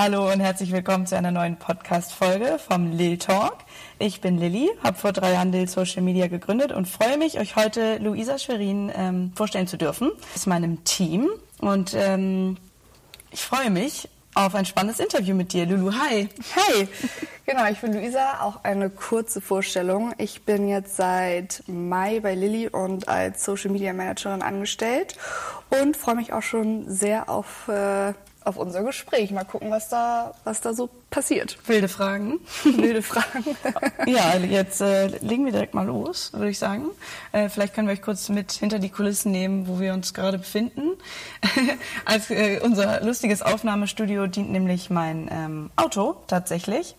Hallo und herzlich willkommen zu einer neuen Podcast-Folge vom Lil Talk. Ich bin Lilly, habe vor drei Jahren Lil Social Media gegründet und freue mich, euch heute Luisa Schwerin ähm, vorstellen zu dürfen. Ist meinem Team und ähm, ich freue mich auf ein spannendes Interview mit dir. Lulu, hi. Hi. Genau, ich bin Luisa. Auch eine kurze Vorstellung. Ich bin jetzt seit Mai bei Lilly und als Social Media Managerin angestellt und freue mich auch schon sehr auf äh, auf unser Gespräch. Mal gucken, was da, was da so passiert. Wilde Fragen. Wilde Fragen. ja, jetzt äh, legen wir direkt mal los, würde ich sagen. Äh, vielleicht können wir euch kurz mit hinter die Kulissen nehmen, wo wir uns gerade befinden. Als äh, unser lustiges Aufnahmestudio dient nämlich mein ähm, Auto tatsächlich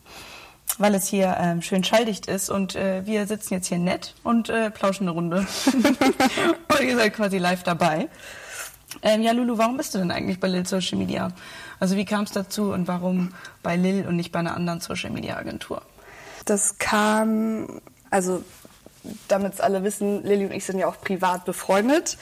weil es hier ähm, schön schalldicht ist und äh, wir sitzen jetzt hier nett und äh, plauschen eine Runde. und ihr seid quasi live dabei. Ähm, ja, Lulu, warum bist du denn eigentlich bei Lil Social Media? Also wie kam es dazu und warum bei Lil und nicht bei einer anderen Social Media Agentur? Das kam, also damit es alle wissen, Lilly und ich sind ja auch privat befreundet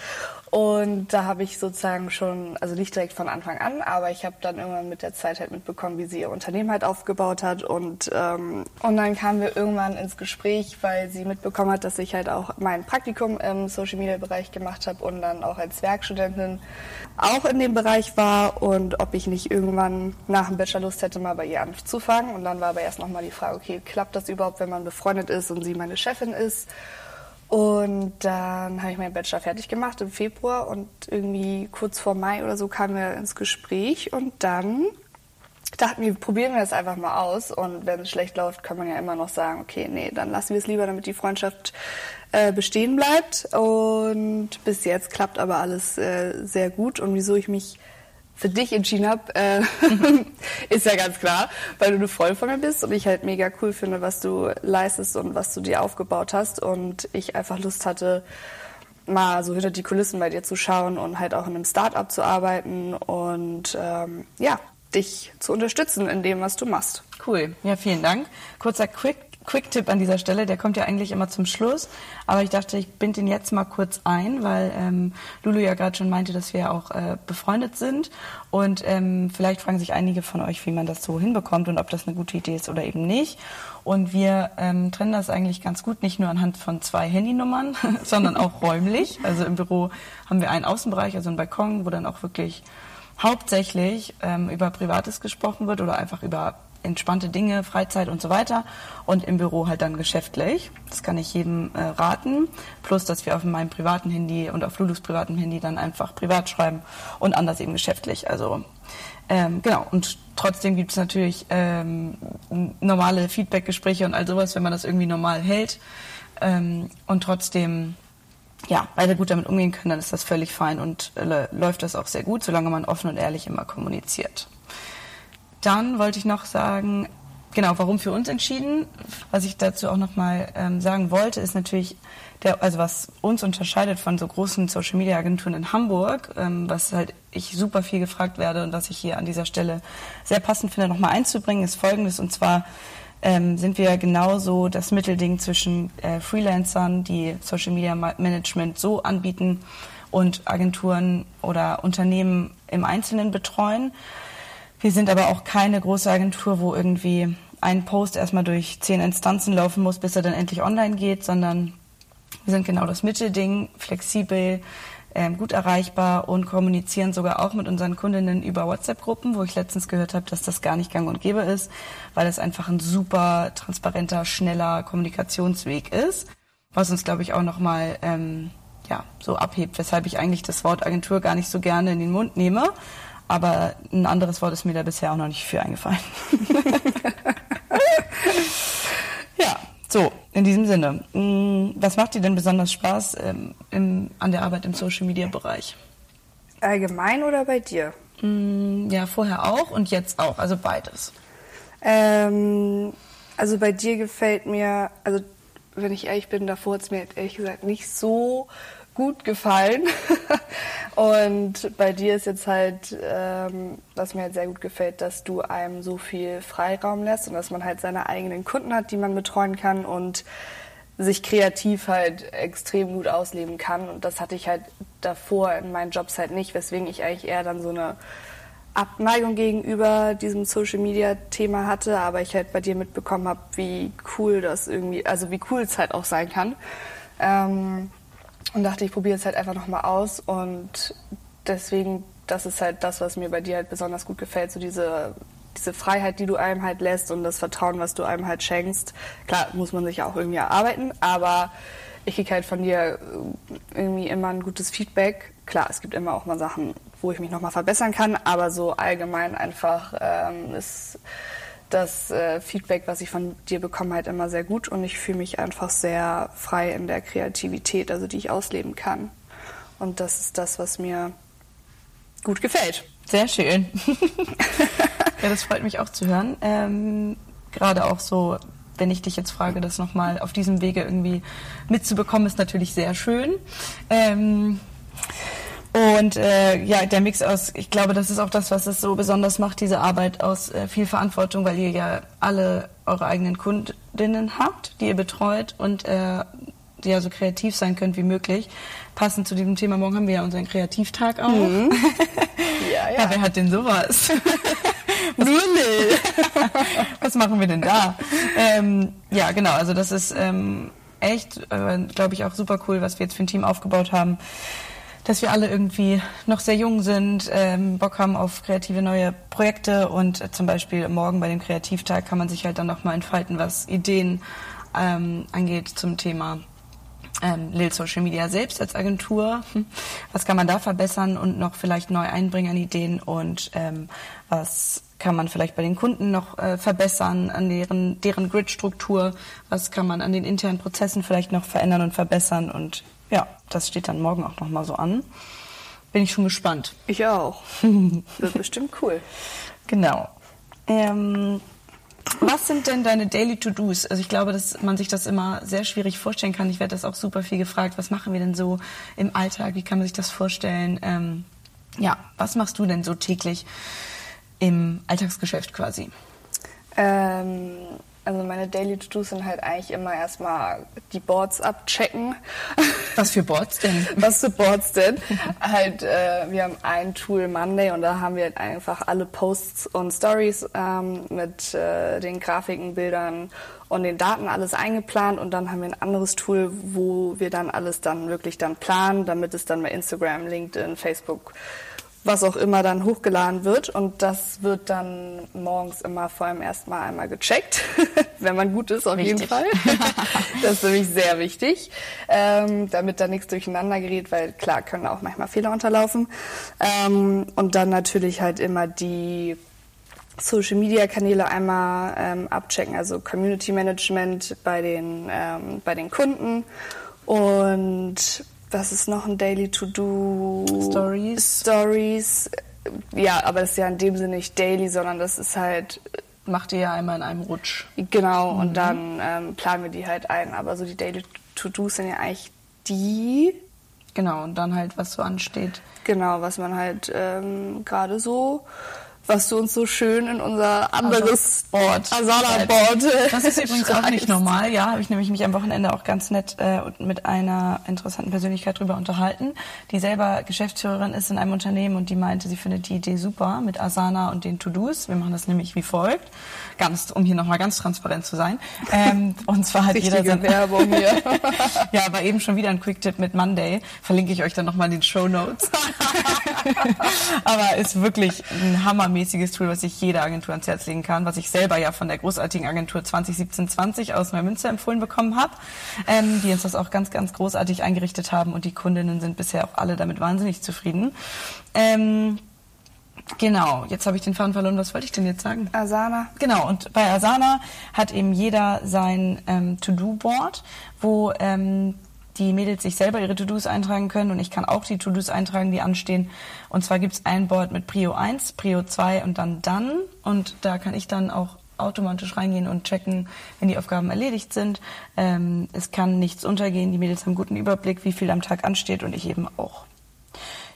und da habe ich sozusagen schon, also nicht direkt von Anfang an, aber ich habe dann irgendwann mit der Zeit halt mitbekommen, wie sie ihr Unternehmen halt aufgebaut hat. Und, ähm, und dann kamen wir irgendwann ins Gespräch, weil sie mitbekommen hat, dass ich halt auch mein Praktikum im Social Media Bereich gemacht habe und dann auch als Werkstudentin auch in dem Bereich war und ob ich nicht irgendwann nach dem Bachelor Lust hätte, mal bei ihr anzufangen. Und dann war aber erst nochmal die Frage, okay, klappt das überhaupt, wenn man befreundet ist und sie meine Chefin ist? Und dann habe ich meinen Bachelor fertig gemacht im Februar und irgendwie kurz vor Mai oder so kamen wir ins Gespräch und dann dachten wir, probieren wir das einfach mal aus und wenn es schlecht läuft, kann man ja immer noch sagen, okay, nee, dann lassen wir es lieber, damit die Freundschaft äh, bestehen bleibt. Und bis jetzt klappt aber alles äh, sehr gut und wieso ich mich für dich entschieden habe, äh, ist ja ganz klar, weil du eine Freundin von mir bist und ich halt mega cool finde, was du leistest und was du dir aufgebaut hast und ich einfach Lust hatte, mal so hinter die Kulissen bei dir zu schauen und halt auch in einem Start-up zu arbeiten und ähm, ja, dich zu unterstützen in dem, was du machst. Cool, ja, vielen Dank. Kurzer Quick Quick-Tipp an dieser Stelle, der kommt ja eigentlich immer zum Schluss, aber ich dachte, ich binde ihn jetzt mal kurz ein, weil ähm, Lulu ja gerade schon meinte, dass wir auch äh, befreundet sind und ähm, vielleicht fragen sich einige von euch, wie man das so hinbekommt und ob das eine gute Idee ist oder eben nicht. Und wir ähm, trennen das eigentlich ganz gut, nicht nur anhand von zwei Handynummern, sondern auch räumlich. Also im Büro haben wir einen Außenbereich, also einen Balkon, wo dann auch wirklich hauptsächlich ähm, über Privates gesprochen wird oder einfach über entspannte Dinge, Freizeit und so weiter. Und im Büro halt dann geschäftlich. Das kann ich jedem äh, raten. Plus, dass wir auf meinem privaten Handy und auf Lulus privatem Handy dann einfach privat schreiben und anders eben geschäftlich. Also ähm, genau. Und trotzdem gibt es natürlich ähm, normale Feedback-Gespräche und all sowas, wenn man das irgendwie normal hält. Ähm, und trotzdem ja, beide gut damit umgehen können, dann ist das völlig fein und äh, läuft das auch sehr gut, solange man offen und ehrlich immer kommuniziert. Dann wollte ich noch sagen, genau, warum für uns entschieden. Was ich dazu auch nochmal ähm, sagen wollte, ist natürlich, der, also was uns unterscheidet von so großen Social Media Agenturen in Hamburg, ähm, was halt ich super viel gefragt werde und was ich hier an dieser Stelle sehr passend finde, nochmal einzubringen, ist folgendes. Und zwar ähm, sind wir genauso das Mittelding zwischen äh, Freelancern, die Social Media Management so anbieten und Agenturen oder Unternehmen im Einzelnen betreuen. Wir sind aber auch keine große Agentur, wo irgendwie ein Post erstmal durch zehn Instanzen laufen muss, bis er dann endlich online geht, sondern wir sind genau das Mittelding, flexibel, ähm, gut erreichbar und kommunizieren sogar auch mit unseren Kundinnen über WhatsApp-Gruppen, wo ich letztens gehört habe, dass das gar nicht gang und gäbe ist, weil es einfach ein super transparenter, schneller Kommunikationsweg ist, was uns, glaube ich, auch nochmal ähm, ja, so abhebt, weshalb ich eigentlich das Wort Agentur gar nicht so gerne in den Mund nehme aber ein anderes Wort ist mir da bisher auch noch nicht für eingefallen. ja, so, in diesem Sinne. Mm, was macht dir denn besonders Spaß ähm, im, an der Arbeit im Social Media Bereich? Allgemein oder bei dir? Mm, ja, vorher auch und jetzt auch, also beides. Ähm, also bei dir gefällt mir, also wenn ich ehrlich bin, davor hat es mir ehrlich gesagt nicht so gut gefallen. und bei dir ist jetzt halt, ähm, was mir halt sehr gut gefällt, dass du einem so viel Freiraum lässt und dass man halt seine eigenen Kunden hat, die man betreuen kann und sich kreativ halt extrem gut ausleben kann. Und das hatte ich halt davor in meinen Jobs halt nicht, weswegen ich eigentlich eher dann so eine Abneigung gegenüber diesem Social Media Thema hatte, aber ich halt bei dir mitbekommen habe, wie cool das irgendwie, also wie cool es halt auch sein kann. Ähm, und dachte, ich probiere es halt einfach nochmal aus und deswegen, das ist halt das, was mir bei dir halt besonders gut gefällt, so diese diese Freiheit, die du einem halt lässt und das Vertrauen, was du einem halt schenkst. Klar, muss man sich ja auch irgendwie erarbeiten, aber ich kriege halt von dir irgendwie immer ein gutes Feedback. Klar, es gibt immer auch mal Sachen, wo ich mich nochmal verbessern kann, aber so allgemein einfach ähm, ist das äh, Feedback, was ich von dir bekomme, halt immer sehr gut und ich fühle mich einfach sehr frei in der Kreativität, also die ich ausleben kann. Und das ist das, was mir gut gefällt. Sehr schön. ja, das freut mich auch zu hören. Ähm, Gerade auch so, wenn ich dich jetzt frage, das nochmal auf diesem Wege irgendwie mitzubekommen, ist natürlich sehr schön. Ähm, und äh, ja, der Mix aus, ich glaube, das ist auch das, was es so besonders macht, diese Arbeit aus äh, viel Verantwortung, weil ihr ja alle eure eigenen Kundinnen habt, die ihr betreut und äh, die ja so kreativ sein könnt wie möglich. Passend zu diesem Thema, morgen haben wir ja unseren Kreativtag auch. Mhm. ja, ja. ja, wer hat denn sowas? Nur Was machen wir denn da? Ähm, ja, genau, also das ist ähm, echt, äh, glaube ich, auch super cool, was wir jetzt für ein Team aufgebaut haben dass wir alle irgendwie noch sehr jung sind, ähm, Bock haben auf kreative neue Projekte und äh, zum Beispiel morgen bei dem Kreativtag kann man sich halt dann nochmal entfalten, was Ideen ähm, angeht zum Thema ähm, Lil Social Media selbst als Agentur. Was kann man da verbessern und noch vielleicht neu einbringen an Ideen und ähm, was kann man vielleicht bei den Kunden noch äh, verbessern an deren, deren Grid-Struktur? Was kann man an den internen Prozessen vielleicht noch verändern und verbessern? Und ja, das steht dann morgen auch nochmal so an. Bin ich schon gespannt. Ich auch. Wird bestimmt cool. Genau. Ähm, was sind denn deine Daily To-Dos? Also ich glaube, dass man sich das immer sehr schwierig vorstellen kann. Ich werde das auch super viel gefragt. Was machen wir denn so im Alltag? Wie kann man sich das vorstellen? Ähm, ja, was machst du denn so täglich im Alltagsgeschäft quasi? Ähm, also meine Daily To-Dos sind halt eigentlich immer erstmal die Boards abchecken. Was für Boards denn? Was für Boards denn? halt, äh, wir haben ein Tool Monday und da haben wir halt einfach alle Posts und Stories ähm, mit äh, den Grafiken, Bildern und den Daten alles eingeplant und dann haben wir ein anderes Tool, wo wir dann alles dann wirklich dann planen, damit es dann bei Instagram, LinkedIn, Facebook was auch immer dann hochgeladen wird. Und das wird dann morgens immer vor allem erstmal einmal gecheckt, wenn man gut ist, auf Richtig. jeden Fall. das ist nämlich sehr wichtig, ähm, damit da nichts durcheinander gerät, weil klar können auch manchmal Fehler unterlaufen. Ähm, und dann natürlich halt immer die Social Media Kanäle einmal ähm, abchecken, also Community Management bei den, ähm, bei den Kunden und was ist noch ein Daily To-Do? Stories. Stories. Ja, aber das ist ja in dem Sinne nicht daily, sondern das ist halt. Macht ihr ja einmal in einem Rutsch. Genau, mhm. und dann ähm, planen wir die halt ein. Aber so die Daily To-Dos sind ja eigentlich die. Genau, und dann halt, was so ansteht. Genau, was man halt ähm, gerade so was du uns so schön in unser anderes Board, Asana-Board. Das ist übrigens auch nicht normal. Ja, habe ich nämlich mich am Wochenende auch ganz nett äh, mit einer interessanten Persönlichkeit drüber unterhalten, die selber Geschäftsführerin ist in einem Unternehmen und die meinte, sie findet die Idee super mit Asana und den To-Dos. Wir machen das nämlich wie folgt, ganz, um hier nochmal ganz transparent zu sein. Ähm, und zwar hat jeder sein Werbung hier. ja, aber eben schon wieder ein Quick-Tipp mit Monday. Verlinke ich euch dann nochmal in den Show Notes. aber ist wirklich ein Hammer mäßiges Tool, was ich jeder Agentur ans Herz legen kann, was ich selber ja von der großartigen Agentur 2017-20 aus Neumünster empfohlen bekommen habe, ähm, die uns das auch ganz, ganz großartig eingerichtet haben und die Kundinnen sind bisher auch alle damit wahnsinnig zufrieden. Ähm, Genau, jetzt habe ich den Faden verloren. Was wollte ich denn jetzt sagen? Asana. Genau, und bei Asana hat eben jeder sein ähm, To-Do-Board, wo ähm, die Mädels sich selber ihre To-Dos eintragen können und ich kann auch die To-Dos eintragen, die anstehen. Und zwar gibt es ein Board mit Prio 1, Prio 2 und dann dann. Und da kann ich dann auch automatisch reingehen und checken, wenn die Aufgaben erledigt sind. Ähm, es kann nichts untergehen. Die Mädels haben guten Überblick, wie viel am Tag ansteht und ich eben auch.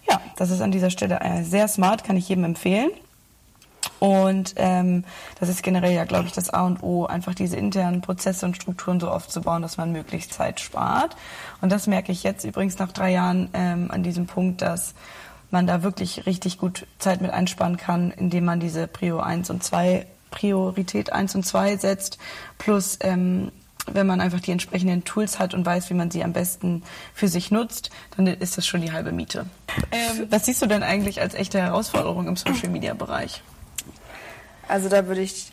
Ja, das ist an dieser Stelle äh, sehr smart, kann ich jedem empfehlen. Und ähm, das ist generell ja, glaube ich, das A und O, einfach diese internen Prozesse und Strukturen so aufzubauen, dass man möglichst Zeit spart. Und das merke ich jetzt übrigens nach drei Jahren ähm, an diesem Punkt, dass man da wirklich richtig gut Zeit mit einsparen kann, indem man diese Prio 1 und 2, Priorität 1 und 2 setzt, plus ähm, wenn man einfach die entsprechenden Tools hat und weiß, wie man sie am besten für sich nutzt, dann ist das schon die halbe Miete. Ähm, was siehst du denn eigentlich als echte Herausforderung im Social-Media-Bereich? Also da würde ich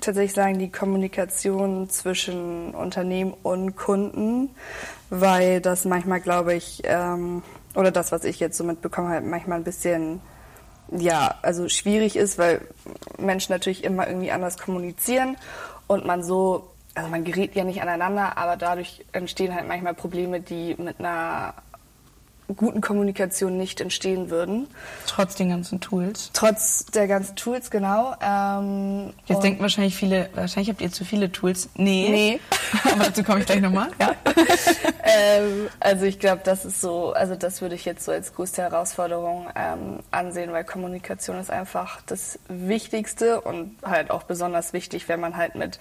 tatsächlich sagen, die Kommunikation zwischen Unternehmen und Kunden, weil das manchmal, glaube ich, ähm, oder das, was ich jetzt so mitbekomme, halt manchmal ein bisschen ja, also schwierig ist, weil Menschen natürlich immer irgendwie anders kommunizieren und man so also man gerät ja nicht aneinander, aber dadurch entstehen halt manchmal Probleme, die mit einer guten Kommunikation nicht entstehen würden. Trotz den ganzen Tools. Trotz der ganzen Tools, genau. Ähm, Jetzt denken wahrscheinlich viele, wahrscheinlich habt ihr zu viele Tools. Nee. Nee. Aber dazu komme ich gleich nochmal. Ja. ähm, also ich glaube, das ist so, also das würde ich jetzt so als größte Herausforderung ähm, ansehen, weil Kommunikation ist einfach das Wichtigste und halt auch besonders wichtig, wenn man halt mit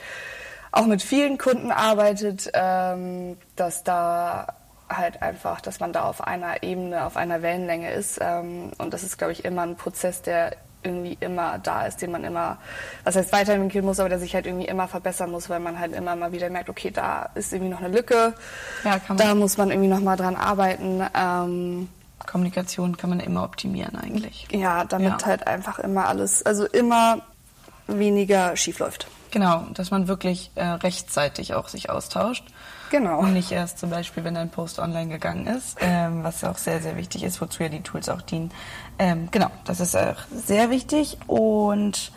auch mit vielen Kunden arbeitet, ähm, dass da halt einfach, dass man da auf einer Ebene, auf einer Wellenlänge ist. Ähm, und das ist, glaube ich, immer ein Prozess, der irgendwie immer da ist, den man immer, was heißt weiterentwickeln muss, aber der sich halt irgendwie immer verbessern muss, weil man halt immer mal wieder merkt, okay, da ist irgendwie noch eine Lücke, ja, da muss man irgendwie noch mal dran arbeiten. Ähm, Kommunikation kann man immer optimieren eigentlich. Ja, damit ja. halt einfach immer alles, also immer weniger schief läuft. Genau, dass man wirklich äh, rechtzeitig auch sich austauscht. Genau. Und nicht erst zum Beispiel, wenn ein Post online gegangen ist, ähm, was auch sehr, sehr wichtig ist, wozu ja die Tools auch dienen. Ähm, genau, das ist auch sehr wichtig und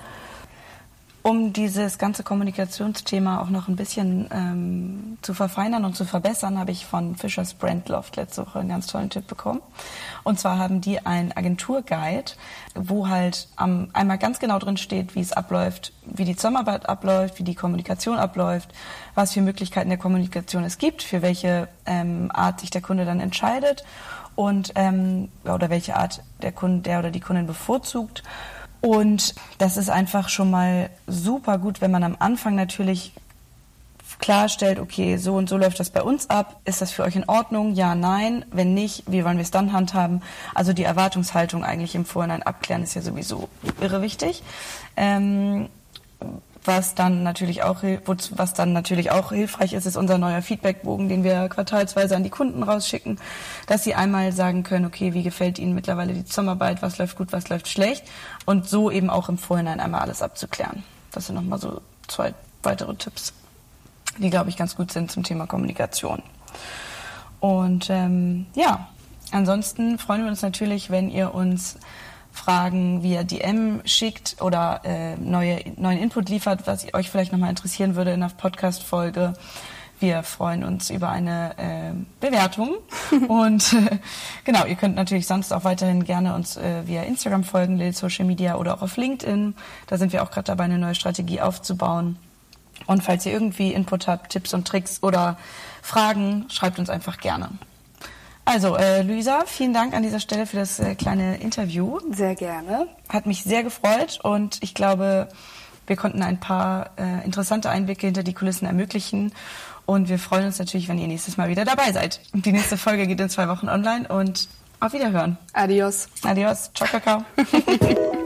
um dieses ganze Kommunikationsthema auch noch ein bisschen ähm, zu verfeinern und zu verbessern, habe ich von Fischers Brandloft letzte Woche einen ganz tollen Tipp bekommen. Und zwar haben die einen Agenturguide, wo halt ähm, einmal ganz genau drin steht, wie es abläuft, wie die Zusammenarbeit abläuft, wie die Kommunikation abläuft, was für Möglichkeiten der Kommunikation es gibt, für welche ähm, Art sich der Kunde dann entscheidet und ähm, oder welche Art der Kunde, der oder die Kundin bevorzugt und das ist einfach schon mal super gut, wenn man am Anfang natürlich klarstellt, okay, so und so läuft das bei uns ab. Ist das für euch in Ordnung? Ja, nein. Wenn nicht, wie wollen wir es dann handhaben? Also die Erwartungshaltung eigentlich im Vorhinein abklären ist ja sowieso irre wichtig. Ähm, was dann natürlich auch was dann natürlich auch hilfreich ist, ist unser neuer Feedbackbogen, den wir quartalsweise an die Kunden rausschicken, dass sie einmal sagen können, okay, wie gefällt ihnen mittlerweile die Zusammenarbeit, was läuft gut, was läuft schlecht und so eben auch im Vorhinein einmal alles abzuklären. Das sind nochmal so zwei weitere Tipps, die glaube ich ganz gut sind zum Thema Kommunikation. Und ähm, ja, ansonsten freuen wir uns natürlich, wenn ihr uns Fragen via DM schickt oder äh, neue, neuen Input liefert, was euch vielleicht nochmal interessieren würde in der Podcast-Folge. Wir freuen uns über eine äh, Bewertung. und äh, genau, ihr könnt natürlich sonst auch weiterhin gerne uns äh, via Instagram folgen, Lil Social Media oder auch auf LinkedIn. Da sind wir auch gerade dabei, eine neue Strategie aufzubauen. Und falls ihr irgendwie Input habt, Tipps und Tricks oder Fragen, schreibt uns einfach gerne. Also, äh, Luisa, vielen Dank an dieser Stelle für das äh, kleine Interview. Sehr gerne. Hat mich sehr gefreut und ich glaube, wir konnten ein paar äh, interessante Einblicke hinter die Kulissen ermöglichen. Und wir freuen uns natürlich, wenn ihr nächstes Mal wieder dabei seid. Die nächste Folge geht in zwei Wochen online und auf Wiederhören. Adios. Adios. Ciao, Kakao.